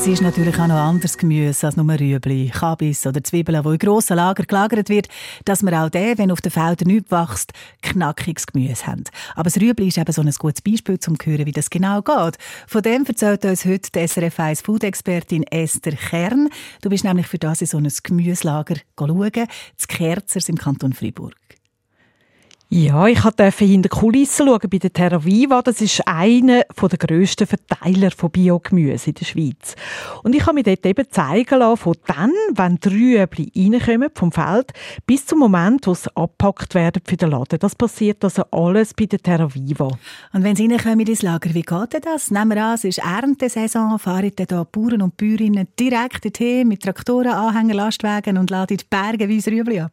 Es ist natürlich auch noch anderes Gemüse als nur Rüebli, Kabis oder Zwiebeln, wo in grossen Lager gelagert wird, dass wir auch den, wenn auf den Feldern nichts wächst, knackiges Gemüse haben. Aber das Rüebli ist eben so ein gutes Beispiel, um zu hören, wie das genau geht. Von dem erzählt uns heute die SRF 1 Food-Expertin Esther Kern. Du bist nämlich für das in so ein Gemüselager schauen, das Kerzers im Kanton Freiburg. Ja, ich durfte hinter die Kulissen schauen bei der Terra Viva. Das ist einer der grössten Verteiler von Biogemüse in der Schweiz. Und ich habe mir dort eben zeigen lassen, von dann, wenn die Rüebli reinkommen vom Feld, bis zum Moment, wo sie abgepackt werden für den Laden. Das passiert also alles bei der Terra Viva. Und wenn sie reinkommen ins Lager, wie geht das? Nehmen wir an, es ist Erntesaison, fahren dann hier Bauern und Bäuerinnen direkt dorthin mit Traktoren, Anhänger, Lastwagen und laden bergeweise Rüebli ab?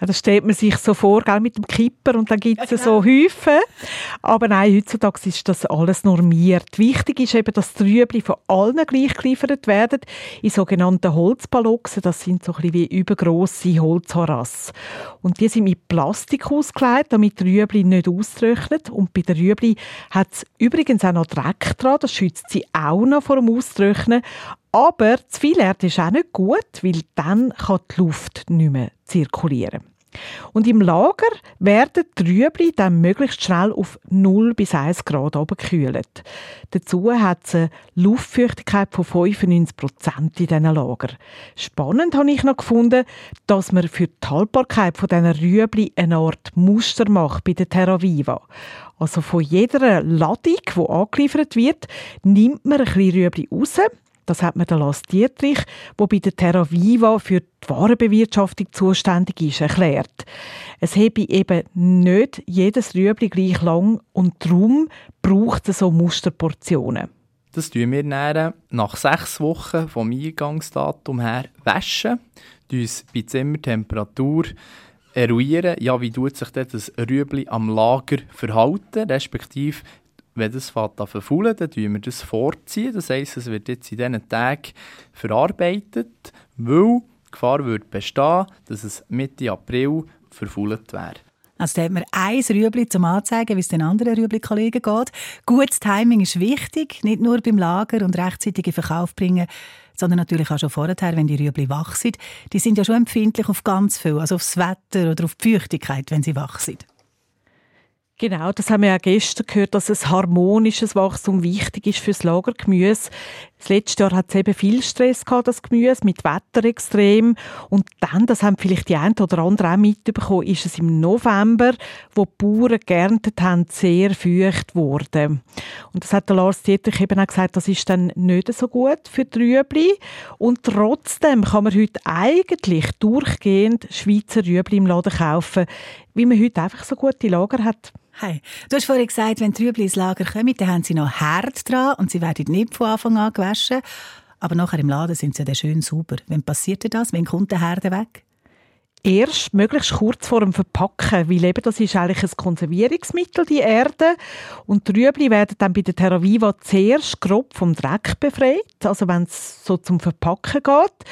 Ja, das stellt man sich so vor, gell, mit dem Kipper und dann gibt es ja, genau. so Häufen. Aber nein, heutzutage ist das alles normiert. Wichtig ist eben, dass die Rüebli von allen gleich geliefert werden, in sogenannten Holzballoxen. Das sind so ein bisschen wie übergrosse Holzharass. Und die sind mit Plastik ausgelegt, damit die Rüebli nicht austrocknen. Und bei der Rüebli hat es übrigens auch noch Dreck dran. Das schützt sie auch noch vor dem Austrocknen. Aber zu viel Erde ist auch nicht gut, weil dann kann die Luft nicht mehr zirkulieren. Und im Lager werden die Rüebli dann möglichst schnell auf 0 bis 1 Grad gekühlt. Dazu hat es eine Luftfeuchtigkeit von 95 Prozent in diesen Lager. Spannend habe ich noch gefunden, dass man für die Haltbarkeit von diesen Rüebli eine Art Muster macht bei der Terra Viva. Also von jeder Ladung, die angeliefert wird, nimmt man ein bisschen Rüebli raus, das hat mir der Lars Dietrich, der bei der Terra Viva für die Warenbewirtschaftung zuständig ist, erklärt. Es habe eben nicht jedes Rüebli gleich lang und darum braucht es so Musterportionen. Das tun wir dann nach sechs Wochen vom Eingangsdatum her waschen, uns bei Zimmertemperatur eruieren, ja, wie tut sich das Rüebli am Lager verhalten, respektive wenn das an verfaulen, dann ziehen wir das vorziehen. Das heisst, es wird jetzt in diesen Tagen verarbeitet, weil die Gefahr würde bestehen, dass es Mitte April verfault wäre. Also da hat man ein Rüebli zum Anzeigen, wie es den anderen Rüebli-Kollegen geht. Gutes Timing ist wichtig, nicht nur beim Lager und rechtzeitig in Verkauf bringen, sondern natürlich auch schon vorher, wenn die Rüebli wach sind. Die sind ja schon empfindlich auf ganz viel, also aufs Wetter oder auf die Feuchtigkeit, wenn sie wach sind. Genau, das haben wir ja gestern gehört, dass ein harmonisches Wachstum wichtig ist fürs Lagergemüse. Das letzte Jahr hat es eben viel Stress gehabt, das Gemüse, mit Wetterextrem. Und dann, das haben vielleicht die einen oder anderen auch mitbekommen, ist es im November, wo die Bauern geerntet haben, sehr feucht geworden. Und das hat der Lars Dietrich eben auch gesagt, das ist dann nicht so gut für die Rüebli. Und trotzdem kann man heute eigentlich durchgehend Schweizer Rüebli im Laden kaufen, weil man heute einfach so gute Lager hat. Hey, du hast vorhin gesagt, wenn Trübli ins Lager kommen, dann haben sie noch Herd dran und sie werden nicht von Anfang an gewaschen. Aber nachher im Laden sind sie dann schön sauber. Wann passiert das? Wann kommt der Herd weg? erst möglichst kurz vor dem Verpacken, weil eben das ist eigentlich ein Konservierungsmittel, die Erde. Und die Rüebli werden dann bei der Terraviva zuerst grob vom Dreck befreit, also wenn es so zum Verpacken geht.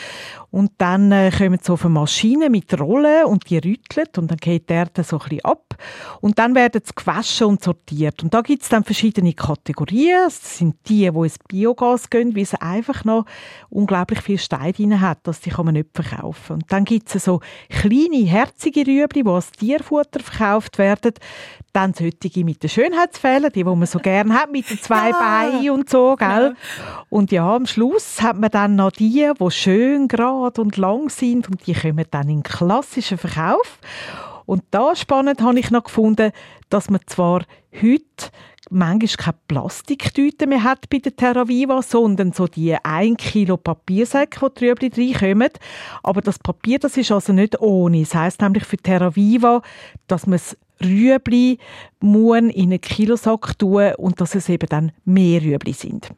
Und dann äh, kommen auf eine Maschine mit Rollen und die rüttelt und dann geht die Erde so ein bisschen ab. Und dann werden sie gewaschen und sortiert. Und da gibt es dann verschiedene Kategorien. Das sind die, die ins Biogas gehen, weil es einfach noch unglaublich viel Stein drin hat, dass die kann man nicht verkaufen. Und dann gibt es so kleine, herzige Rüebli, die als Tierfutter verkauft werden. Dann solche mit den Schönheitsfällen, die, die man so gerne hat, mit den zwei ja. Beinen und so, gell? Ja. Und ja, am Schluss hat man dann noch die, die schön gerade und lang sind und die kommen dann in klassischen Verkauf. Und da spannend habe ich noch gefunden, dass man zwar heute manchmal keine Plastiktüten mehr hat bei der Terraviva, sondern so die 1 Kilo Papiersäcke, die Rüebli reinkommen. Aber das Papier, das ist also nicht ohne. Das heisst nämlich für Terraviva, dass man das Rüebli in einen Kilosack tun und dass es eben dann mehr Rüebli sind.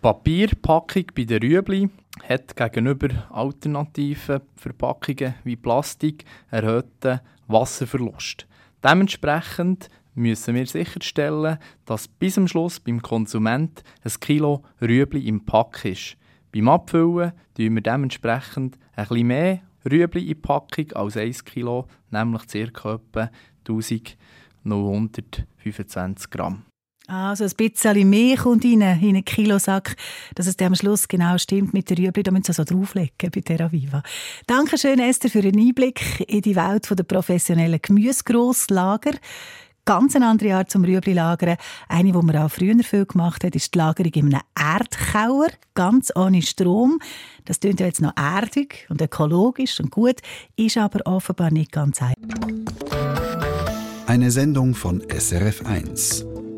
Papierpackung bei den Rüebli hat gegenüber alternativen Verpackungen wie Plastik erhöhten Wasserverlust. Dementsprechend müssen wir sicherstellen, dass bis zum Schluss beim Konsument ein Kilo Rüebli im Pack ist. Beim Abfüllen tun wir dementsprechend ein bisschen mehr Rüebli in Packung als 1 Kilo, nämlich ca. 1925 Gramm. Also ein bisschen mehr kommt rein, in einen Kilosack, dass es am Schluss genau stimmt mit der Rüebli. Da müssen Sie also drauflegen bei Terraviva. Dankeschön, Esther, für den Einblick in die Welt der professionellen Gemüsegrosslager. Ganz eine andere Art zum Rüebli lagern. Eine, die man auch früher viel gemacht hat, ist die Lagerung in einem Erdkauer, ganz ohne Strom. Das klingt ja jetzt noch erdig und ökologisch und gut, ist aber offenbar nicht ganz einfach. Eine Sendung von SRF1.